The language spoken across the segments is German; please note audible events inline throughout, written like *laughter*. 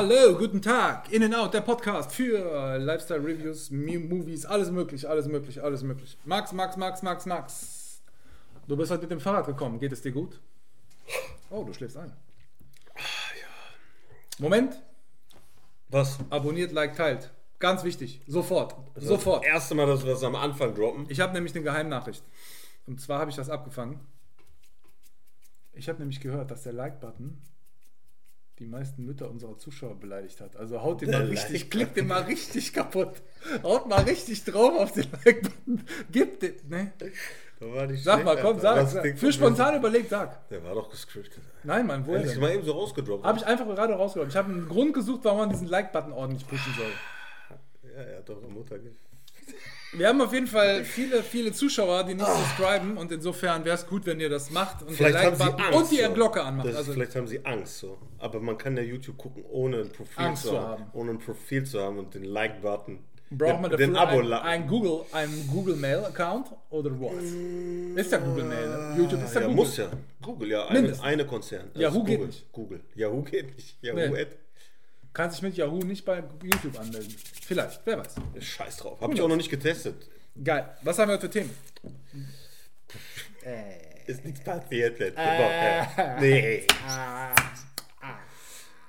Hallo, guten Tag. In and Out, der Podcast für Lifestyle Reviews, Movies, alles möglich, alles möglich, alles möglich. Max, Max, Max, Max, Max. Du bist heute mit dem Fahrrad gekommen. Geht es dir gut? Oh, du schläfst ein. Moment. Was? Abonniert, like, teilt. Ganz wichtig. Sofort. Sofort. Das erste Mal, dass wir das am Anfang droppen. Ich habe nämlich eine Geheimnachricht. Und zwar habe ich das abgefangen. Ich habe nämlich gehört, dass der Like-Button die meisten Mütter unserer Zuschauer beleidigt hat. Also haut den mal richtig, klickt den mal richtig kaputt. Haut mal richtig drauf auf den Like-Button. Gib den, ne? Da war nicht Sag mal, komm, sag. Sag. Für spontan überlegt, sag. Der war doch gescriptet. Nein, Mann, woher Hätte ich mal eben so rausgedroppt. Habe ich einfach gerade rausgeholt. Ich habe einen Grund gesucht, warum man diesen Like-Button ordentlich pushen soll. Ja, er hat doch eine Mutter Wir haben auf jeden Fall viele, viele Zuschauer, die nicht subscriben und insofern wäre es gut, wenn ihr das macht und Vielleicht den haben sie Angst. und die so. Glocke anmacht. Das, Also vielleicht haben sie Angst so. Aber man kann ja YouTube gucken, ohne ein Profil Angst zu haben. Ohne ein Profil zu haben und den Like-Button. braucht man den, den dafür abo ein, ein Google, ein Google Mail Account oder was? Ist ja Google Mail. ne? YouTube ist ja, Ja, Google. muss ja. Google, ja. Eine, Mindestens. eine Konzern. Yahoo geht Google. nicht. Google. Yahoo geht nicht. Yahoo Nee. Kann sich mit Yahoo nicht bei YouTube anmelden. Vielleicht, wer weiß. Scheiß drauf. Hab ich auch noch nicht getestet. Geil. Was haben wir heute für Themen? Ist nichts passiert letzte Äh. Woche. Nee. *laughs*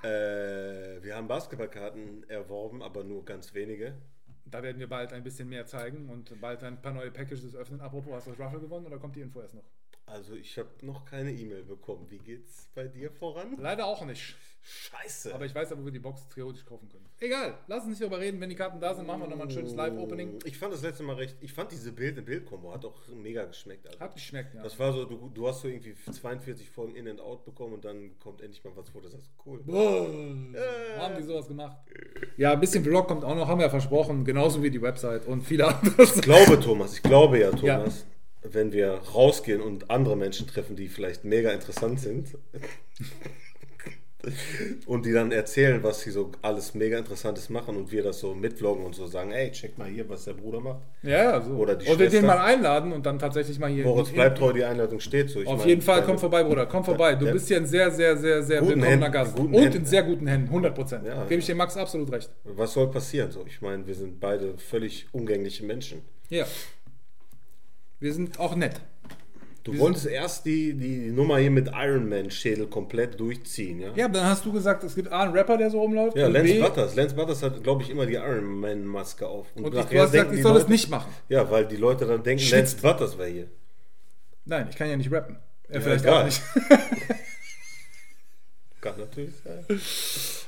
Äh, wir haben Basketballkarten erworben, aber nur ganz wenige. Da werden wir bald ein bisschen mehr zeigen und bald ein paar neue Packages öffnen. Apropos, hast du das Ruffle gewonnen oder kommt die Info erst noch? Also ich habe noch keine E-Mail bekommen. Wie geht's bei dir voran? Leider auch nicht. Scheiße. Aber ich weiß ja, wo wir die Box theoretisch kaufen können. Egal, lass uns nicht darüber reden. Wenn die Karten da sind, machen wir nochmal ein schönes Live-Opening. ich fand das letzte Mal recht. Ich fand diese Bild-in-Bild-Kombo hat auch mega geschmeckt. Also. Hat geschmeckt, ja. Das war so, du, du hast so irgendwie 42 Folgen In and Out bekommen und dann kommt endlich mal was, wo du sagst, cool. Haben die sowas gemacht? Ja, ein bisschen Vlog kommt auch noch, haben wir ja versprochen. Genauso wie die Website und viele andere. Ich glaube, Thomas, ich glaube ja, Ja. Wenn wir rausgehen und andere Menschen treffen, die vielleicht mega interessant sind und die dann erzählen, was sie so alles mega Interessantes machen und wir das so mitvloggen und so sagen, ey, check mal hier, was der Bruder macht. Ja, so. Oder die und wir den Schwester. mal einladen und dann tatsächlich mal hier. Moritz, bleibt treu, die Einladung steht so. Ich Auf meine, jeden Fall, komm vorbei, Bruder. Komm vorbei. Du bist hier ein sehr, sehr, sehr, sehr willkommener Händen, Gast. Und Händen. in sehr guten Händen, 100 Prozent. Ja. Gebe ich dem Max absolut recht. Was soll passieren? So, ich meine, wir sind beide völlig umgängliche Menschen. Ja. Wir sind auch nett. Du wolltest erst die, die Nummer hier mit Iron Man Schädel komplett durchziehen, ja? Ja, aber dann hast du gesagt, es gibt A, einen Rapper, der so rumläuft. Ja, und Lance B, Butters. Lance Butters hat, glaube ich, immer die Iron Man Maske auf. Und ich, nachher du hast gesagt, ich soll es Leute- nicht machen. Ja, weil die Leute dann denken, Schwitzt. Lance Butters wäre hier. Nein, ich kann ja nicht rappen. Ja, vielleicht egal. auch nicht. *laughs* Kann natürlich sein. *laughs*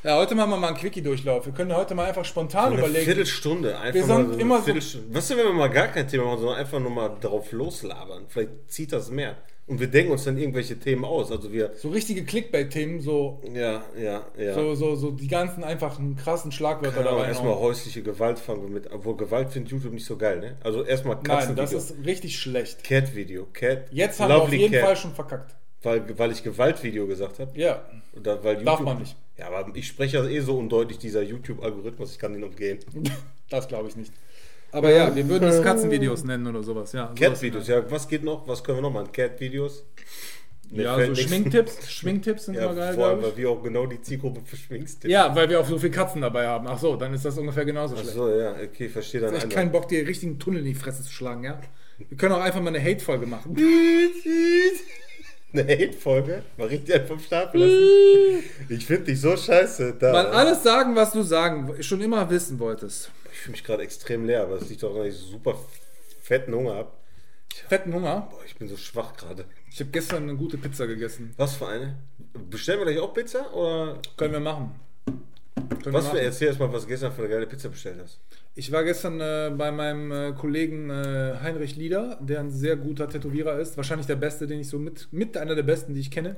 Ja, heute machen wir mal einen Quickie-Durchlauf. Wir können heute mal einfach spontan Eine überlegen. Viertelstunde. Einfach Wir sind so immer so-. Was ist, wenn wir mal gar kein Thema machen, sondern einfach nur mal drauf loslabern? Vielleicht zieht das mehr. Und wir denken uns dann irgendwelche Themen aus. Also wir, So richtige Clickbait-Themen, so, ja, ja, ja. so, so, so die ganzen einfachen krassen Schlagwörter Keine da Ahnung, reinhauen. erstmal häusliche Gewalt fangen wir mit. Obwohl Gewalt findet YouTube nicht so geil, ne? Also erstmal Nein, Katzenvideo. das ist richtig schlecht. Cat-Video. Cat. Jetzt haben wir auf jeden Cat. Fall schon verkackt. Weil, weil ich Gewaltvideo gesagt habe. Ja, Oder weil Darf YouTube- man nicht. Ja, aber ich spreche ja eh so undeutlich, dieser YouTube-Algorithmus, ich kann den umgehen. *laughs* das glaube ich nicht. Aber ja, wir würden es Katzenvideos nennen oder sowas. Ja, Cat-Videos, ja, was geht noch? Was können wir noch machen? Cat-Videos? Mir Ja, so Schminktipps. Schminktipps *laughs* sind Ja, immer geil, vor allem, weil wir auch genau die Zielgruppe für Schminkstipps Ja, weil wir auch so viele Katzen dabei haben. Ach so, dann ist das ungefähr genauso schlecht. So, ja, okay, verstehe dann Ich einmal. keinen Bock, dir richtigen Tunnel in die Fresse zu schlagen, ja? Wir können auch einfach mal eine Hate-Folge machen. *laughs* Eine Hate-Folge? Mal richtig einfach vom Stapel lassen. Ich finde dich so scheiße. Da. Mal alles sagen, was du sagen, schon immer wissen wolltest. Ich fühle mich gerade extrem leer, aber es liegt doch, dass ich super fetten Hunger habe. Fetten Hunger. Boah, ich bin so schwach gerade. Ich habe gestern eine gute Pizza gegessen. Was für eine? Bestellen wir gleich auch Pizza? Oder Können wir machen. Können was wir machen. erzähl erst mal, was du gestern für eine geile Pizza bestellt hast. Ich war gestern äh, bei meinem äh, Kollegen äh, Heinrich Lieder, der ein sehr guter Tätowierer ist. Wahrscheinlich der beste, den ich so mit, mit einer der besten, die ich kenne.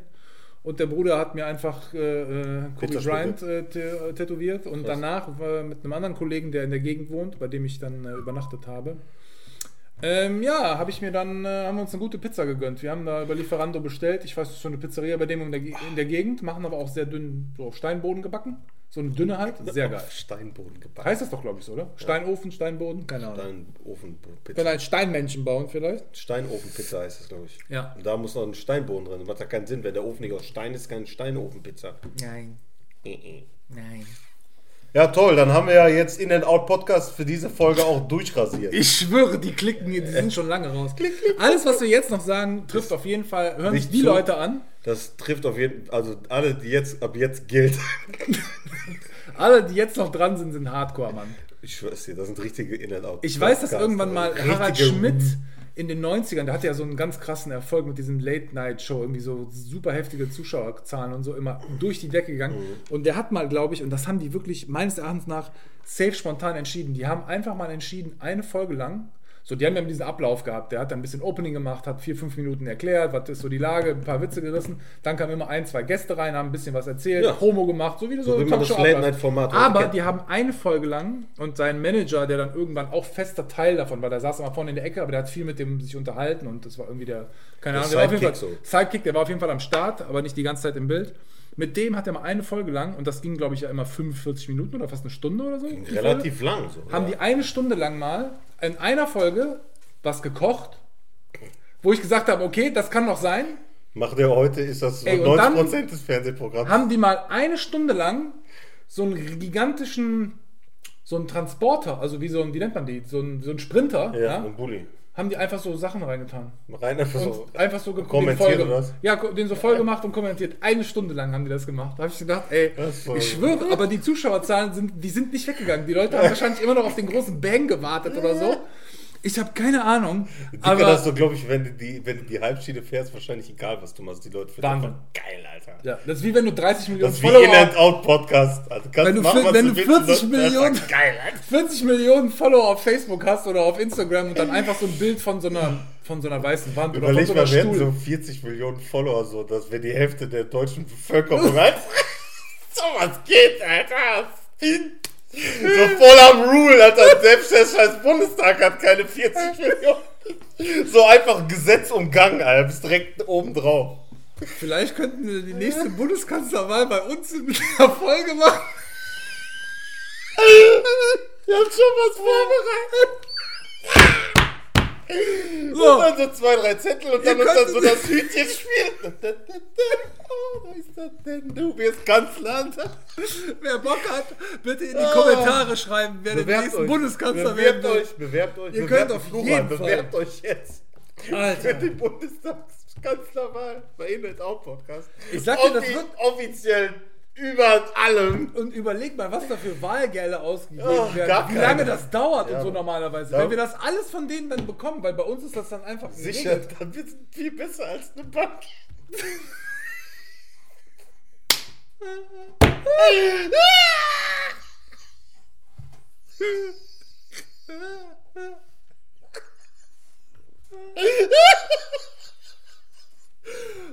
Und der Bruder hat mir einfach äh, äh, Kobe. Bryant äh, äh, tätowiert. Und Krass. danach äh, mit einem anderen Kollegen, der in der Gegend wohnt, bei dem ich dann äh, übernachtet habe. Ähm, ja, habe ich mir dann, äh, haben wir uns eine gute Pizza gegönnt. Wir haben da über Lieferando bestellt. Ich weiß, das ist so eine Pizzeria bei dem in der, in der Gegend, machen aber auch sehr dünn, so auf Steinboden gebacken. So eine dünne halt, sehr geil. Auf Steinboden gebacken. Heißt das doch, glaube ich, so, oder? Steinofen, Steinboden, keine Ahnung. Steinofenpizza. Wenn ein Steinmenschen bauen vielleicht. Steinofenpizza heißt das, glaube ich. Ja. Und da muss noch ein Steinboden drin. Das macht ja keinen Sinn. Wenn der Ofen nicht aus Stein ist, keine Steinofenpizza. Nein. Mhm. Nein. Ja, toll, dann haben wir ja jetzt In and Out Podcast für diese Folge auch durchrasiert. Ich schwöre, die klicken, die sind schon lange raus. Alles, was wir jetzt noch sagen, trifft auf jeden Fall, hören sich die zu. Leute an. Das trifft auf jeden Fall, also alle, die jetzt ab jetzt gilt. *laughs* Alle, die jetzt noch dran sind, sind Hardcore, Mann. Ich schwör's dir, das sind richtige In and Out. Ich weiß, dass irgendwann mal Harald Schmidt in den 90ern, der hatte ja so einen ganz krassen Erfolg mit diesem Late-Night-Show, irgendwie so super heftige Zuschauerzahlen und so immer durch die Decke gegangen. Mhm. Und der hat mal, glaube ich, und das haben die wirklich meines Erachtens nach safe spontan entschieden. Die haben einfach mal entschieden, eine Folge lang, so, die haben ja diesen Ablauf gehabt. Der hat dann ein bisschen Opening gemacht, hat vier, fünf Minuten erklärt, was ist so die Lage, ein paar Witze gerissen. Dann kamen immer ein, zwei Gäste rein, haben ein bisschen was erzählt, Ja. Promo gemacht, so wie du so, So wie man das abläuft. Late-Night-Format heute Aber kennt. die haben eine Folge lang und sein Manager, der dann irgendwann auch fester Teil davon war, der saß immer vorne in der Ecke, aber der hat viel mit dem sich unterhalten und das war irgendwie der, keine Der Ahnung, der war auf jeden Fall, Sidekick Sidekick, der war auf jeden Fall am Start, aber nicht die ganze Zeit im Bild. Mit dem hat er mal eine Folge lang, und das ging, glaube ich, ja immer 45 Minuten oder fast eine Stunde oder so. Relativ lang so. haben ja. die eine Stunde lang mal in einer Folge was gekocht, wo ich gesagt habe, okay, das kann doch sein. Macht er heute, ist das so Ey, und 90% des Fernsehprogramms. haben die mal eine Stunde lang so einen gigantischen, so einen Transporter, also wie so ein, wie nennt man die, so ein, so ein Sprinter, ja, ja, ein Bulli. Haben die einfach so Sachen reingetan. Rein einfach Und so. einfach so kommentiert oder was? Ja, den so voll gemacht und kommentiert. Eine Stunde lang haben die das gemacht. Da habe ich gedacht, ey, ich schwöre, aber die Zuschauerzahlen sind, die sind nicht weggegangen. Die Leute haben wahrscheinlich immer noch auf den großen Bang gewartet oder so. *laughs* Ich habe keine Ahnung. Dicker, Aber das so, glaube ich, wenn du, die, wenn du die Halbschiene fährst, wahrscheinlich egal, was du machst. Die Leute finden einfach geil, Alter. ja, das ist wie wenn du 30 Millionen Das ist wie Follower In Out Podcast. Also Wenn du machen, wenn du willst, 40 das ist Millionen- Geil, Alter. 40 Millionen Follower auf Facebook hast oder auf Instagram und dann einfach so ein Bild von so einer, von so einer weißen Wand oder Überleg von so mal, einer wir hätten Stuhl. so 40 Millionen Follower, so, das wäre die Hälfte der deutschen Bevölkerung. *laughs* So was geht, Alter. So voll am Rule, Alter. Selbst der scheiß Bundestag hat keine 40 Millionen. So einfach Gesetz umgangen, Alter. Bist direkt oben drauf. Vielleicht könnten wir die nächste Bundeskanzlerwahl bei uns in der Folge machen. Wir haben schon was vorbereitet. So. Und dann so zwei, drei Zettel und dann uns dann so das Hütchen spielen. *laughs* *laughs* Wer ist das denn? Du wirst Kanzler. *laughs* Wer Bock hat, bitte in die Ah. Kommentare schreiben, wer Bewerbt nächste euch. Bundeskanzler bewerbt werden euch, bewerbt euch. Ihr bewerbt könnt auf jeden Fall. Bewerbt euch jetzt. Alter. Für die Bundestagskanzlerwahl bei Inhalt Out Podcast. Ich sag dir, das wird- offiziell über allem. Und überleg mal, was da für Wahlgelder ausgegeben Oh, werden. Wie keine. lange das dauert Ja, und so normalerweise. Ja. Wenn wir das alles von denen dann bekommen, weil bei uns ist das dann einfach Sicher, geregelt. dann wird es viel besser als eine Bank. *laughs*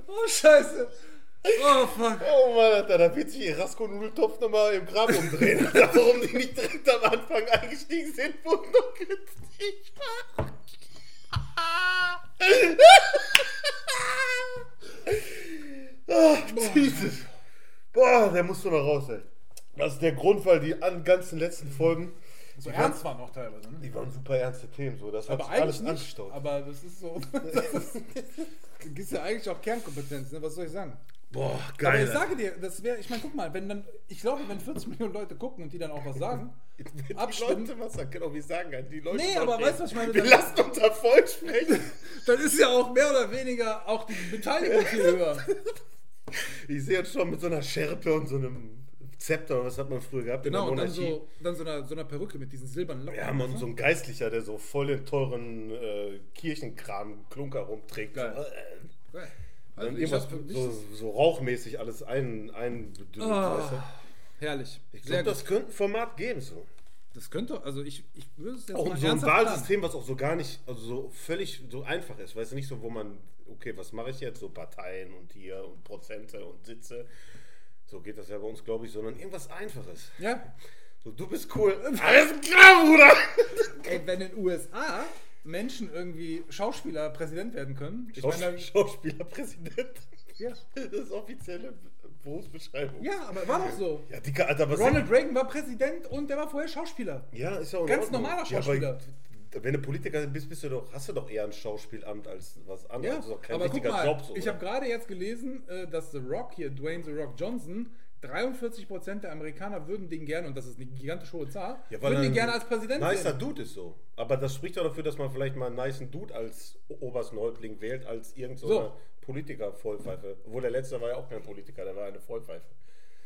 Oh, scheiße. Oh, fuck. Oh Mann, Alter, da wird sich Rasko Nudeltopf nochmal im Grab umdrehen. *laughs* Alter, warum die nicht direkt am Anfang eingestiegen sind, wo noch günstig war. *laughs* Ah, Jesus. Boah, der muss doch noch raus, ey. Das ist der Grund, weil die an- ganzen letzten Folgen, So ernst waren auch teilweise, ne? die waren super ernste Themen. So. Das hat Aber sich alles nicht. angestaut. Aber das ist so. *laughs* Das ist, ja eigentlich auch Kernkompetenz, ne? Was soll ich sagen? Boah, Aber geil. ich sage dir, das wäre, ich meine, guck mal, wenn dann, ich glaube, wenn 40 Millionen Leute gucken und die dann auch was sagen, *laughs* die abstimmen. Leute, was sagen, genau wie sagen, die Leute. Nee, aber reden. weißt du, was ich meine? Wir lassen uns da voll sprechen. *laughs* dann ist ja auch mehr oder weniger auch die Beteiligung viel höher. *laughs* Ich sehe uns schon mit so einer Schärpe und so einem Zepter, was hat man früher gehabt Genau, in und der dann Monarchie. so, dann so einer, so einer Perücke mit diesen silbernen Locken. Ja, man, so ein Geistlicher, der so voll den teuren äh, Kirchenkram, Klunker rumträgt. Geil. So, äh, Geil. Also irgendwas so, so rauchmäßig alles ein, ein Ah, weißt du? herrlich. Ich glaube, das könnte ein Format geben. So. Das könnte, also ich, ich würde es jetzt Auch mal so ein. Wahlsystem, was auch so gar nicht, also so völlig so einfach ist. Weißt du, nicht so, wo man, okay, was mache ich jetzt? So Parteien und hier und Prozente und Sitze. So geht das ja bei uns, glaube ich, sondern irgendwas Einfaches. Ja, So, du bist cool. Alles klar, Bruder! *laughs* ey, wenn in den USA Menschen irgendwie Schauspieler Präsident werden können, ich Schaus meine, Schauspielerpräsident. ja. Das offizielle Berufsbeschreibung. ja, aber war doch so. Ja, Dicker, Alter, was Ronald Reagan war Präsident und der war vorher Schauspieler. Ja, ist ja auch Ganz Ordnung. normaler Ja, Schauspieler. wenn du Politiker bist, bist du doch, hast du doch eher ein Schauspielamt als was anderes. Ja, das ist doch kein aber guck mal, Job. So, ich habe gerade jetzt gelesen, äh, dass The Rock hier, Dwayne The Rock Johnson, 43% der Amerikaner würden den gerne, und das ist eine gigantisch hohe Zahl, Ja, würden den gerne als Präsident Nicer sehen. Dude ist so. Aber das spricht doch dafür, dass man vielleicht mal einen nicen Dude als obersten Häuptling wählt, als irgendein so. Politiker-Vollpfeife. Obwohl der letzte war ja auch kein Politiker, der war eine Vollpfeife.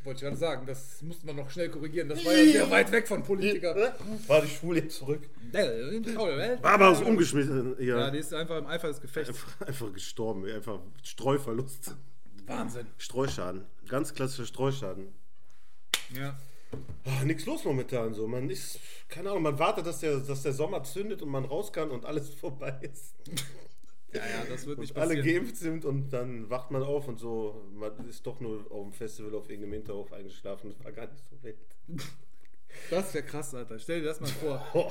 Wollte ich gerade sagen, das mussten wir noch schnell korrigieren. Das war ja sehr weit weg von Politiker. War die schwul jetzt zurück? Ja, Barbara ist umgeschmissen. Ja, Ja, die ist einfach im Eifer des Gefechts. einfach, einfach gestorben. Einfach Streuverlust. Wahnsinn. Streuschaden. Ganz klassischer Streuschaden. Ja. Ah, nix los momentan so. Man ist, keine Ahnung, man wartet, dass der, dass der Sommer zündet und man raus kann und alles *laughs* vorbei ist. Ja, ja, das wird nicht Und alle passieren. geimpft sind und dann wacht man auf und so, man ist doch nur auf dem Festival auf irgendeinem Hinterhof eingeschlafen. Das war gar nicht so wild. *laughs* Das wäre krass, Alter. Stell dir das mal vor. *laughs* Oh.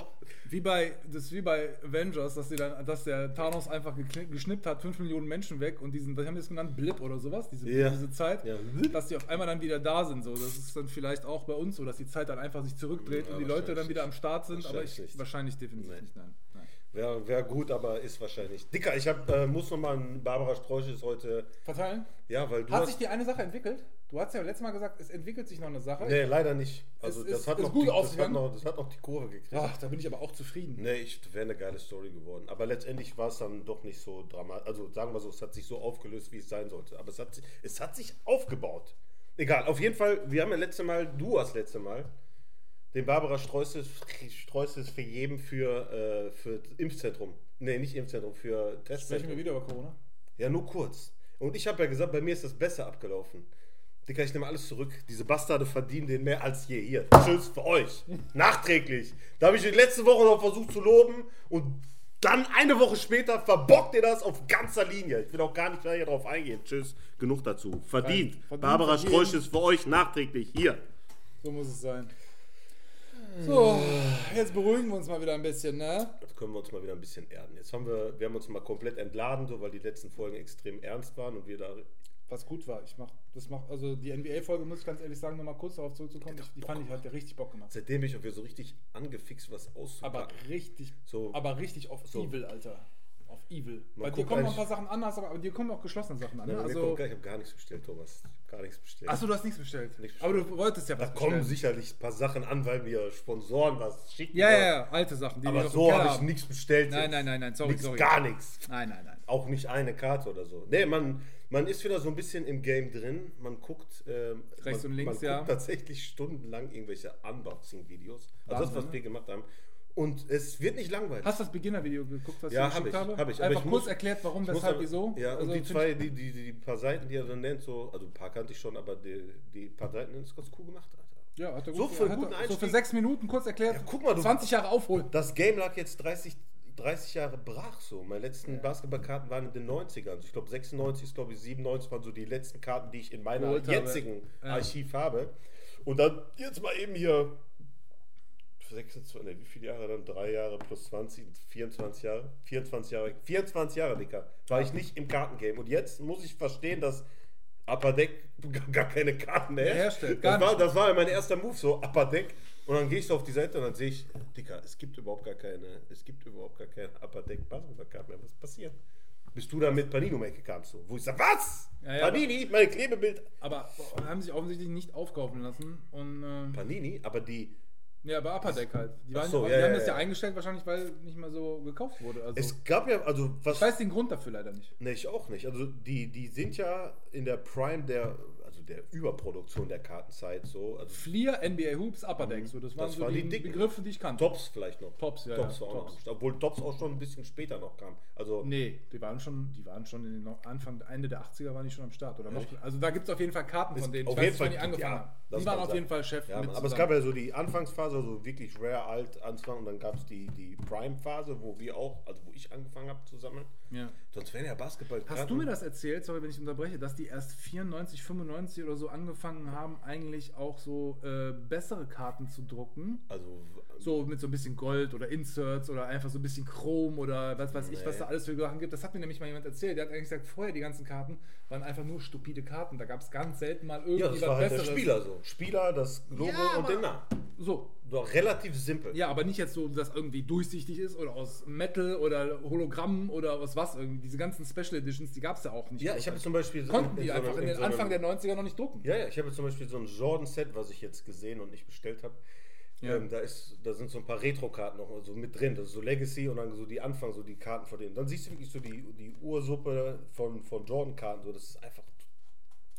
Wie bei, das ist wie bei Avengers, dass, die dann, dass der Thanos einfach geschnippt hat, 5 Millionen Menschen weg und diesen, was haben die das genannt? Blip oder sowas, diese, Ja. diese Zeit, Ja. dass die auf einmal dann wieder da sind. So. Das ist dann vielleicht auch bei uns so, dass die Zeit dann einfach sich zurückdreht Ja, und die Leute dann wieder am Start sind, aber Wahrscheinlich ich, wahrscheinlich definitiv Nee. nicht, nein. Wäre wär gut, aber ist wahrscheinlich. Dicker, ich hab, äh, muss nochmal ein Barbara Streusches heute. Verteilen? Ja, weil du Hat hast. sich die eine Sache entwickelt? Du hast ja letztes Mal gesagt, es entwickelt sich noch eine Sache. nee, leider nicht. Also Es das ist- hat ist noch gut die, das, hat noch, das hat noch die Kurve gekriegt. Ach, da bin ich aber auch zufrieden. Nee, ich wäre eine geile Story geworden. Aber letztendlich war es dann doch nicht so dramatisch. Also sagen wir so, es hat sich so aufgelöst, wie es sein sollte. Aber es hat, sich- es hat sich aufgebaut. Egal, auf jeden Fall, wir haben ja letzte Mal, du hast letzte Mal, den Barbara Streusses, Streusses für jeden für, äh, für Impfzentrum. Nee, nicht Impfzentrum, für Sprechen wir Testzentrum. wieder über Corona? Ja, nur kurz. Und ich habe ja gesagt, bei mir ist das besser abgelaufen. Dicker, ich nehme alles zurück. Diese Bastarde verdienen den mehr als je. Hier, tschüss für euch. *laughs* Nachträglich. Da habe ich die letzte Woche noch versucht zu loben und dann eine Woche später verbockt ihr das auf ganzer Linie. Ich will auch gar nicht mehr hier drauf eingehen. Tschüss. Genug dazu. Verdient. Verdient, Barbara. Streusch ist für euch nachträglich. Hier. So muss es sein. So, jetzt beruhigen wir uns mal wieder ein bisschen, ne? Jetzt können wir uns mal wieder ein bisschen erden. Jetzt haben wir, wir haben uns mal komplett entladen, so, weil die letzten Folgen extrem ernst waren und wir da. Was gut war. Ich mach, das mach, also die NBA-Folge, muss ich ganz ehrlich sagen, nochmal kurz darauf zurückzukommen. Ich, die fand ich, ja richtig Bock gemacht. Seitdem ich auch wieder so richtig angefixt, was Aber auszupacken. richtig, So. aber richtig auf So. Evil, Alter. Auf Evil. Man Bei dir kommen noch ein paar Sachen anders, aber dir kommen auch geschlossene Sachen an. Ne? Nein, Also, ich habe gar nichts bestellt, Thomas. Gar nichts bestellt. achso, du hast nichts bestellt. Nichts Aber bestellt. du wolltest ja Da was kommen bestellen. sicherlich ein paar Sachen an, weil mir Sponsoren was schicken. Ja, ja, ja, alte Sachen. Die wir Aber so habe ich nichts bestellt. Nein, nein, nein, nein, sorry, Nichts, sorry. Gar nichts. Nein, nein, nein. Auch nicht eine Karte oder so. Nee, man, man ist wieder so ein bisschen im Game drin. Man guckt, ähm, Rechts man, und links, man ja. guckt tatsächlich stundenlang irgendwelche Unboxing-Videos. Also das, Wahnsinn, was ne? wir gemacht haben. Und es wird nicht langweilig. Hast du das Beginner-Video geguckt, was Ja, ich habe geschickt ich, habe? hab ich. Aber Einfach ich kurz muss- erklärt, warum, Ich weshalb, wieso. Ja, Also, und die zwei, die, die, die paar Seiten, die er dann nennt, so, also ein paar kannte ich schon, aber die, die paar Seiten ist ganz cool gemacht, Alter. Ich, ja, hat er So gut, für hat guten er, so für sechs Minuten kurz erklärt. Ja, guck mal, du- 20 Jahre aufholen. Das Game lag jetzt 30, 30 Jahre brach so. Meine letzten Basketballkarten waren in den 90ern. Also ich glaube 96, ist, glaube ich 97 waren so die letzten Karten, die ich in meiner habe. jetzigen Ja. Archiv habe. Und dann jetzt mal eben hier 26, ne, wie viele Jahre dann? Drei Jahre plus 20, 24 Jahre? 24 Jahre, 24 Jahre, Dicker, war ich nicht im Kartengame. Und jetzt muss ich verstehen, dass Upper Deck *laughs* gar- keine Karten mehr Herstellt, das, war, das war mein erster Move, so Upper Deck. Und dann gehe ich so auf die Seite und dann sehe ich, Dicker, es gibt überhaupt gar keine, es gibt überhaupt gar keine Upper Deck Basketballkarten mehr. Was passiert? Bis du da mit Panini um Ecke kamst, so. Wo ich sage, was? Ja, ja, Panini, meine Klebebild. Aber haben sich offensichtlich nicht aufkaufen lassen. Und äh, Panini, aber die, ja, bei Upper Deck halt. Die, waren, so, die ja, haben ja, das ja, ja. eingestellt, wahrscheinlich, weil nicht mehr so gekauft wurde. Also, es gab ja, also was. ich weiß den Grund dafür leider nicht. Ne, ich auch nicht. Also die, die sind ja in der Prime der, der Überproduktion der Kartenzeit so. Also Fleer, NBA Hoops, Upper Deck. So, das waren Das so waren die, die. Begriffe, die ich kannte. Tops vielleicht noch. Tops, ja, Tops ja, war Tops. noch. Obwohl Tops auch schon ein bisschen später noch kam. Also Nee, die waren schon, die waren schon in den Anfang, Ende der 80er waren die schon am Start. Oder noch, also da gibt es auf jeden Fall Karten von denen. auf weiß jeden Fall- die angefangen ja, haben. Die waren auf jeden Fall Chef Ja, aber es zusammen. gab ja so die Anfangsphase, also wirklich rare alt Anfang und dann gab es die, die Prime-Phase, wo wir auch, also wo ich angefangen habe zu sammeln. Ja. Sonst wären ja Basketball. Hast du mir das erzählt, sorry, wenn ich unterbreche, dass die erst 94, 95 oder so angefangen haben, eigentlich auch so äh, bessere Karten zu drucken? Also So mit so ein bisschen Gold oder Inserts oder einfach so ein bisschen Chrom oder was weiß ich, was Nee. da alles für Sachen gibt. Das hat mir nämlich mal jemand erzählt. Der hat eigentlich gesagt, vorher die ganzen Karten waren einfach nur stupide Karten. Da gab es ganz selten mal irgendwie ja, das was war halt Besseres. der Spieler so. Spieler, das Logo Ja, und den Namen. So. Doch relativ simpel. Ja, aber nicht jetzt so, dass irgendwie durchsichtig ist oder aus Metal oder Hologramm oder aus was irgendwie. Diese ganzen Special Editions, die gab es ja auch nicht. Ja, ich habe zum Beispiel so Konnten die so einfach einem- in den so Anfang der 90er noch nicht drucken. Ja, ja, ich habe zum Beispiel so ein Jordan-Set, was ich jetzt gesehen und nicht bestellt habe. Ja. Ähm, da, ist, da sind so ein paar Retro-Karten noch so mit drin. Das ist so Legacy und dann so die Anfang, so die Karten von denen. Dann siehst du wirklich so die, die Ursuppe von, von Jordan-Karten. So, das ist einfach.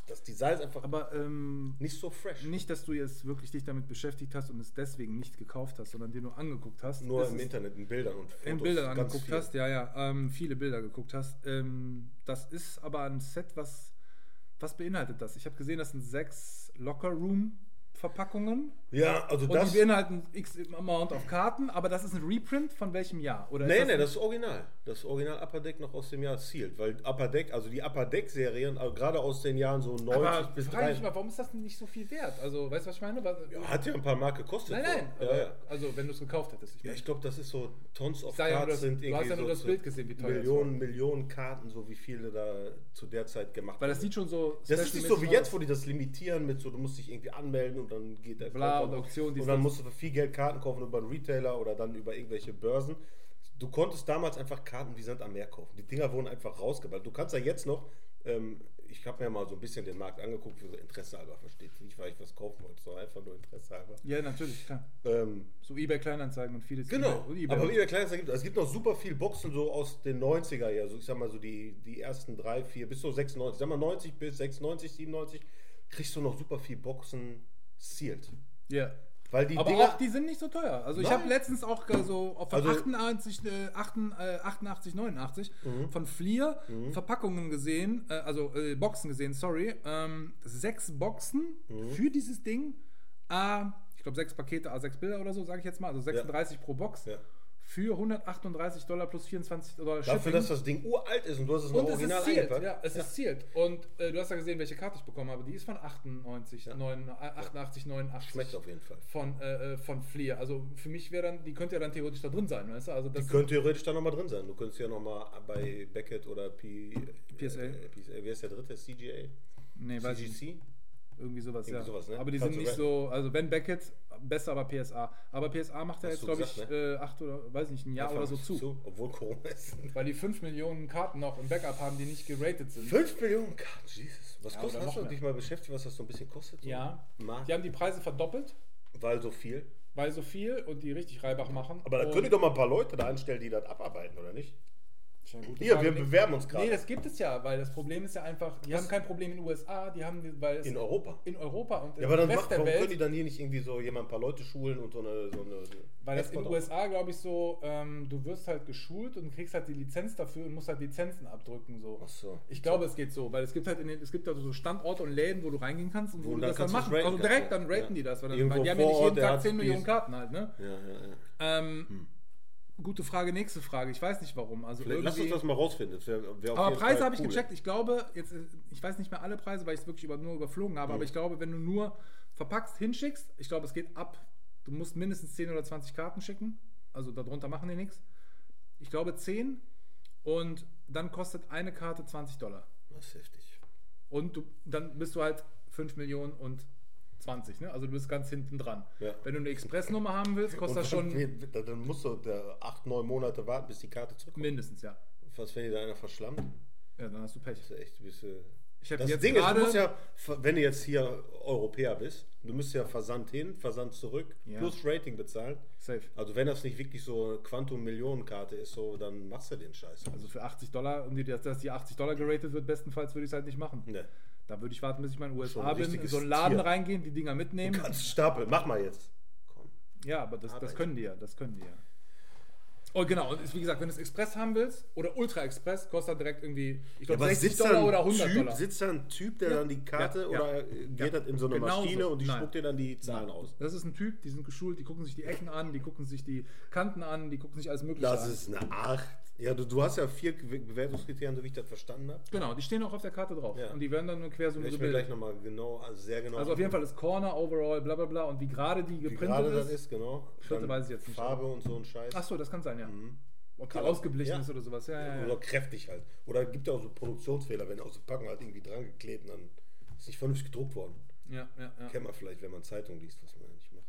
Das Design ist einfach Aber ähm, nicht so fresh. nicht, dass du jetzt wirklich dich damit beschäftigt hast und es deswegen nicht gekauft hast, sondern dir nur angeguckt hast. Nur Das im Internet, in Bildern und Fotos. in Bildern angeguckt viel. hast, ja, ja, ähm, viele Bilder geguckt hast. Ähm, das ist aber ein Set, was, was beinhaltet das? Ich habe gesehen, das sind sechs Locker-Room-Verpackungen. Ja, also Und das. die beinhalten X Amount of Karten, aber das ist ein Reprint von welchem Jahr? Oder Nee, ist nee, das ist original. Das original Upper Deck noch aus dem Jahr Sealed. Weil Upper Deck, also die Upper Deck-Serien, also gerade aus den Jahren so 90 aber bis frage ich 3. mal, warum ist das denn nicht so viel wert? Also, weißt du, was ich meine? Was, Ja, hat ja ein paar Mark gekostet. nein, nein. Ja, ja. Also, wenn du es gekauft hättest. Ich Ja, ich glaube, das ist so Tons of sag ja Cards das- sind du irgendwie hast ja nur so das Bild gesehen, wie teuer das Millionen, Millionen Karten, so wie viele da zu der Zeit gemacht weil das sieht schon so. Das ist nicht so wie jetzt, wo die das limitieren mit so, du musst dich irgendwie anmelden und dann geht der Bla, Content und. Auktion, Und dann musst du für viel Geld Karten kaufen über einen Retailer oder dann über irgendwelche Börsen. Du konntest damals einfach Karten wie Sand am Meer kaufen. Die Dinger wurden einfach rausgeballt. Du kannst ja jetzt noch, ähm, ich habe mir mal so ein bisschen den Markt angeguckt, für so Interesse halber, versteht nicht, weil ich was kaufen wollte, sondern einfach nur Interesse halber. Ja, natürlich, klar. Ähm, So eBay Kleinanzeigen und vieles. Genau, eBay, aber eBay Kleinanzeigen gibt es gibt noch super viel Boxen so aus den 90er Jahren, so ich sag mal so die, die ersten drei, vier, bis so 96, sag mal 90 bis 96, 97, kriegst du noch super viel Boxen sealed. Ja. Weil die aber Dinger, auch die sind nicht so teuer. Also ich Nein. habe letztens auch äh, so von Also- 88, äh, 88, äh, 88, 89 Mhm. von Fleer Verpackungen gesehen, äh, also äh, Boxen gesehen, sorry. Ähm, sechs Boxen Mhm. für dieses Ding. A, ich glaube sechs Pakete, A, sechs Bilder oder so, sage ich jetzt mal. Also 36 pro Box. Ja. Für 138 Dollar plus 24 Dollar dafür, dass das Ding uralt ist und du hast es noch und es original ist sealed, ja, es ist sealed. Und äh, du hast ja gesehen, welche Karte ich bekommen habe. Die ist von 98, 9, äh, 88, 89. Schmeckt auf jeden Fall. Von, äh, äh, von Fleer. Also für mich wäre dann, die könnte ja dann theoretisch da drin sein, weißt du? Also das Die könnte theoretisch da nochmal drin sein. Du könntest ja nochmal bei Beckett oder P, PSA. Äh, PSA. Wer ist der dritte? CGA? nee. CGC? Irgendwie sowas, Irgendwie ja. sowas, ne? Aber die Kannst sind nicht so, also wenn Beckett, besser aber PSA. Aber PSA macht ja Hast jetzt, glaube ich, gesagt, äh, acht oder, weiß nicht, ein Jahr oder so zu. Obwohl Corona ist. Weil die 5 Millionen Karten noch im Backup haben, die nicht geratet sind. 5 Millionen Karten, Jesus. Was Ja, kostet oder Hast du dich mal beschäftigt, was das so ein bisschen kostet? So Ja. Markt? Die haben die Preise verdoppelt, Weil so viel. weil so viel und die richtig Reibach machen. Aber da könnt ihr doch mal ein paar Leute da anstellen, die das abarbeiten, oder nicht? Hier, Frage. wir bewerben uns gerade. Nee, das gibt es ja, weil das Problem ist ja einfach, die haben kein Problem in den USA, die haben, weil es In Europa. in Europa und Ja, aber dann macht, warum können die Welt, dann hier nicht irgendwie so jemand ein paar Leute schulen und so eine. So eine weil das in den USA, glaube ich, so, ähm, du wirst halt geschult und kriegst halt die Lizenz dafür und musst halt Lizenzen abdrücken. So. Ach so. Ich glaube, es geht so, weil es gibt halt in den, es gibt also so Standorte und Läden, wo du reingehen kannst und wo Und du das dann kannst machen. raten Also kannst, direkt ja. dann raten Ja. die das, weil, dann, weil die haben ja nicht jeden Tag hat 10 Millionen Karten halt, ne? Ja, ja, ja. Ähm, Gute Frage, nächste Frage. Ich weiß nicht warum. Also Vielleicht, lass uns das mal rausfinden. Wär, wär Aber Preise habe ich cool. gecheckt. Ich glaube, jetzt, äh, ich weiß nicht mehr alle Preise, weil ich es wirklich über, nur überflogen habe, aber ich glaube, wenn du nur verpackst, hinschickst, ich glaube, es geht ab. Du musst mindestens 10 oder 20 Karten schicken. Also darunter machen die nichts. Ich glaube 10 und dann kostet eine Karte 20 Dollar. Das ist heftig. Und du, dann bist du halt 5 Millionen und 20, ne? Also du bist ganz hinten dran. Ja. Wenn du eine Expressnummer haben willst, kostet das schon Dann, musst du da acht, neun Monate warten, bis die Karte zurückkommt. mindestens, ja. Was, wenn dir da einer verschlammt? Ja, dann hast du Pech. Das ist echt ein bisschen. Ich Das jetzt Ding ist, du musst ja, wenn du jetzt hier Europäer bist, du müsst ja Versand hin, Versand zurück, Ja. plus Rating bezahlen. safe. Also wenn das nicht wirklich so eine Quantum-Millionen-Karte ist, so, dann machst du den Scheiß. Also für 80 Dollar, um die, dass, die 80 Dollar geratet wird, bestenfalls würde ich es halt nicht machen. Ne. Da würde ich warten, bis ich mal in den Schon USA bin, in so einen Laden Tier. reingehen, die Dinger mitnehmen. Kannst Stapel, mach mal jetzt. Komm. Ja, aber das, das können die ja, das können die ja. Oh, genau, und ist, wie gesagt, wenn du es Express haben willst oder Ultra Express, kostet direkt irgendwie, ich glaube, 60 da Dollar ein oder 100 typ, Dollar. Sitzt da ein Typ, der Ja. dann die Karte Ja, oder ja. äh, geht Ja. das in so eine Genau Maschine so. und die Nein. spuckt dir dann die Zahlen aus? Das ist ein Typ, die sind geschult, die gucken sich die Ecken an, die gucken sich die Kanten an, die gucken sich alles Mögliche Das an. ist eine 8. Ja, du, du hast ja vier Be- Bewertungskriterien, so wie ich das verstanden habe. Genau, die stehen auch auf der Karte drauf. Ja. Und die werden dann nur quer so Ich mir gebildet. gleich nochmal genau, also sehr genau. Also auf jeden Fall ist Corner, Overall, bla bla bla. Und wie gerade die wie geprintet gerade das ist. genau. Dann weiß ich jetzt nicht, Farbe und so ein Scheiß. Ach so, das kann sein, ja. Okay, Kann- ausgeblichen ja. ist oder sowas. Ja, ja, ja. Oder kräftig halt. Oder gibt ja auch so Produktionsfehler, wenn aus der Packung halt irgendwie dran geklebt, dann ist nicht vernünftig gedruckt worden. ja, ja, ja. Kennt man vielleicht, wenn man Zeitung liest, was man ja nicht macht.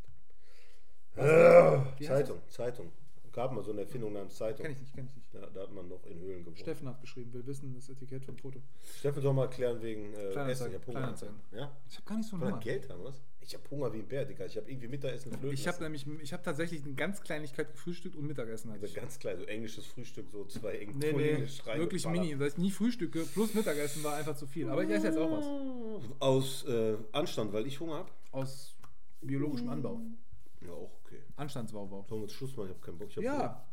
Wie heißt Zeitung, Zeitung. Gab mal so eine Erfindung namens Zeitung. Kenn ich nicht, kenn ich nicht. Ja, da hat man noch in Höhlen gewohnt. Steffen hat geschrieben, will wissen, das Etikett vom Foto. Steffen soll mal erklären wegen äh, Essen. Ich hab Hunger. Kleinanzeigen. Ja? Ich habe gar nicht so einen Hunger. Geld haben, was? Ich hab Hunger wie ein Bär, Digga. Ich hab irgendwie Mittagessen flöten Ich habe nämlich, ich habe tatsächlich eine ganz Kleinigkeit gefrühstückt und Mittagessen hatte Also ganz klein, so englisches Frühstück, so zwei eng Nee, nee, wirklich mini. Weil ich nie frühstücke, plus Mittagessen war einfach zu viel. Aber ich esse jetzt auch was. Aus äh, Anstand, weil ich Hunger hab. Aus biologischem Anbau. Ja, auch okay. Anstandswauwau. Sollen wir jetzt Schluss machen? Ich hab keinen Bock. Ich hab Ja. Hunger.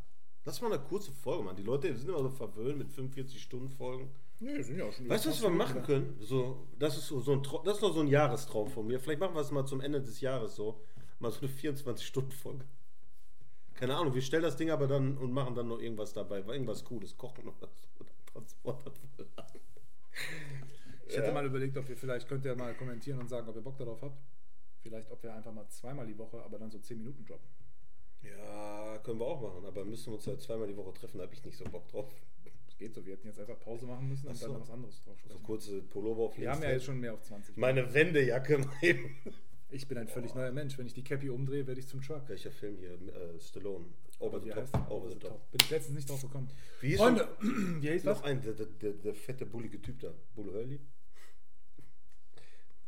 Lass mal eine kurze Folge machen. Die Leute sind immer so verwöhnt mit 45-Stunden-Folgen. Nee, sind ja auch schon Weißt du, was wir machen können? So, das ist so, so ein Trau- das ist noch so ein Jahrestraum von mir. Vielleicht machen wir es mal zum Ende des Jahres so. Mal so eine 24-Stunden-Folge. Keine Ahnung, wir stellen das Ding aber dann und machen dann noch irgendwas dabei. Irgendwas Cooles, kochen oder so. *laughs* Transport. Ich hätte mal überlegt, ob ihr vielleicht könnt ihr mal kommentieren und sagen, ob ihr Bock darauf habt. Vielleicht, ob wir einfach mal zweimal die Woche, aber dann so 10 Minuten droppen. Ja, können wir auch machen, aber müssen wir uns halt zweimal die Woche treffen, da habe ich nicht so Bock drauf. Das geht so. Wir hätten jetzt einfach Pause machen müssen und so. dann noch was anderes drauf So sprechen. kurze Pullover auf Wir haben ja jetzt schon mehr auf 20. Meine Wendejacke eben. *laughs* Ich bin ein völlig neuer Mensch. Wenn ich die Cappy umdrehe, werde ich zum Truck. Welcher Film hier? Äh, Stallone. Over the top. Over the top. Bin ich letztens nicht drauf gekommen. Wie hieß Freunde, *clears throat* wie was? Noch ein, der, der, der, der fette, bullige Typ da. Bull Hurley?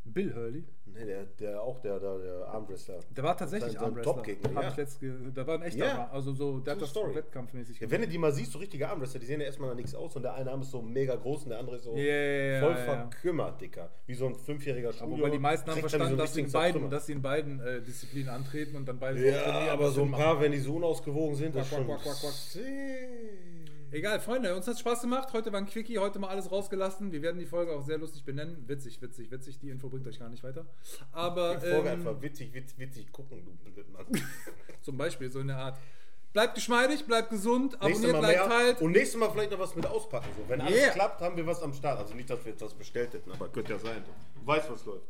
Bill Hurley. Ne, der, der auch der, der, der Armwrestler. Der war tatsächlich Sein- sein Armwrestler. Top-Gegner, ja. ich letzt ge da war ein echter. Arm- also so, der hat True das Story. wettkampfmäßig Ja, wenn du die mal siehst, so richtige Armwrestler, die sehen ja erstmal nach nichts aus und der eine Arm ist so mega groß und der andere ist so ja, voll ja. verkümmert, Dicker. Wie so ein fünfjähriger Aber Schuljunge. weil die meisten haben verstanden, so dass, sie in beiden, dass sie in beiden äh, Disziplinen antreten und dann beide so Ja, trainieren, aber so ein paar, macht. wenn die so unausgewogen sind, das ist Quack, schon... quack, quack, quack. Egal, Freunde, uns hat Spaß gemacht. Heute war ein Quickie, heute mal alles rausgelassen. Wir werden die Folge auch sehr lustig benennen. Witzig, witzig, witzig. Die Info bringt euch gar nicht weiter. Aber Die Folge ähm, einfach witzig, witzig, witzig gucken, du Blödmann. *laughs* zum Beispiel so in der Art. Bleibt geschmeidig, bleibt gesund, Nächstes abonniert, liked, mehr teilt. und nächstes Mal vielleicht noch was mit auspacken. So. Wenn alles Yeah. klappt, haben wir was am Start. Also nicht, dass wir jetzt was bestellt hätten, aber könnte ja sein. Du weißt, was läuft.